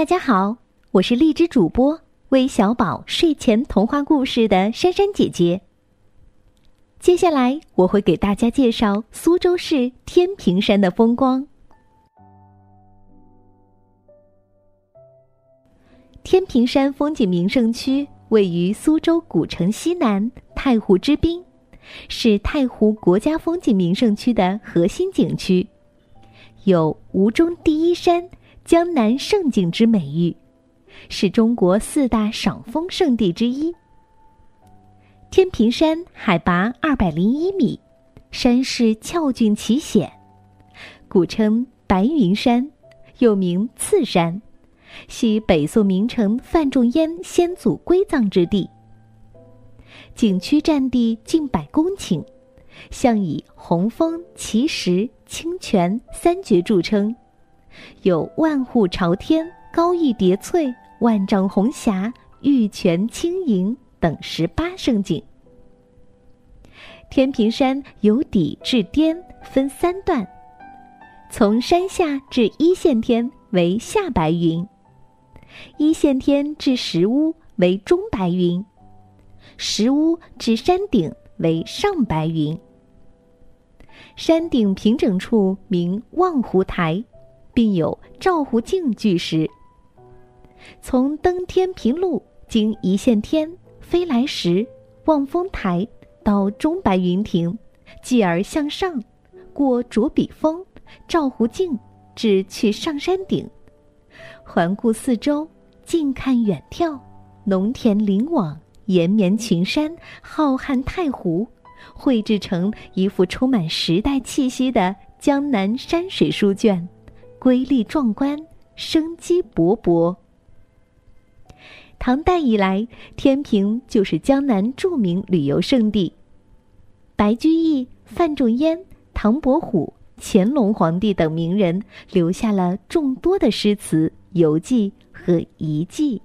大家好，我是荔枝主播为小宝睡前童话故事的珊珊姐姐。接下来我会给大家介绍苏州市天平山的风光。天平山风景名胜区位于苏州古城西南太湖之滨，是太湖国家风景名胜区的核心景区，有“吴中第一山”。江南胜景之美誉，是中国四大赏枫胜地之一。天平山海拔二百零一米，山势峭峻奇险，古称白云山，又名次山，系北宋名臣范仲淹先祖归葬之地。景区占地近百公顷，向以红枫、奇石、清泉三绝著称。有万户朝天、高义叠翠、万丈红霞、玉泉轻盈等十八胜景。天平山由底至巅分三段，从山下至一线天为下白云，一线天至石屋为中白云，石屋至山顶为上白云。山顶平整处名望湖台。并有照湖镜巨石。从登天平路经一线天、飞来石、望风台到中白云亭，继而向上，过卓笔峰、照湖镜，至去上山顶，环顾四周，近看远眺，农田林网，延绵群山，浩瀚太湖，绘制成一幅充满时代气息的江南山水书卷。瑰丽壮观，生机勃勃。唐代以来，天平就是江南著名旅游胜地。白居易、范仲淹、唐伯虎、乾隆皇帝等名人留下了众多的诗词、游记和遗迹。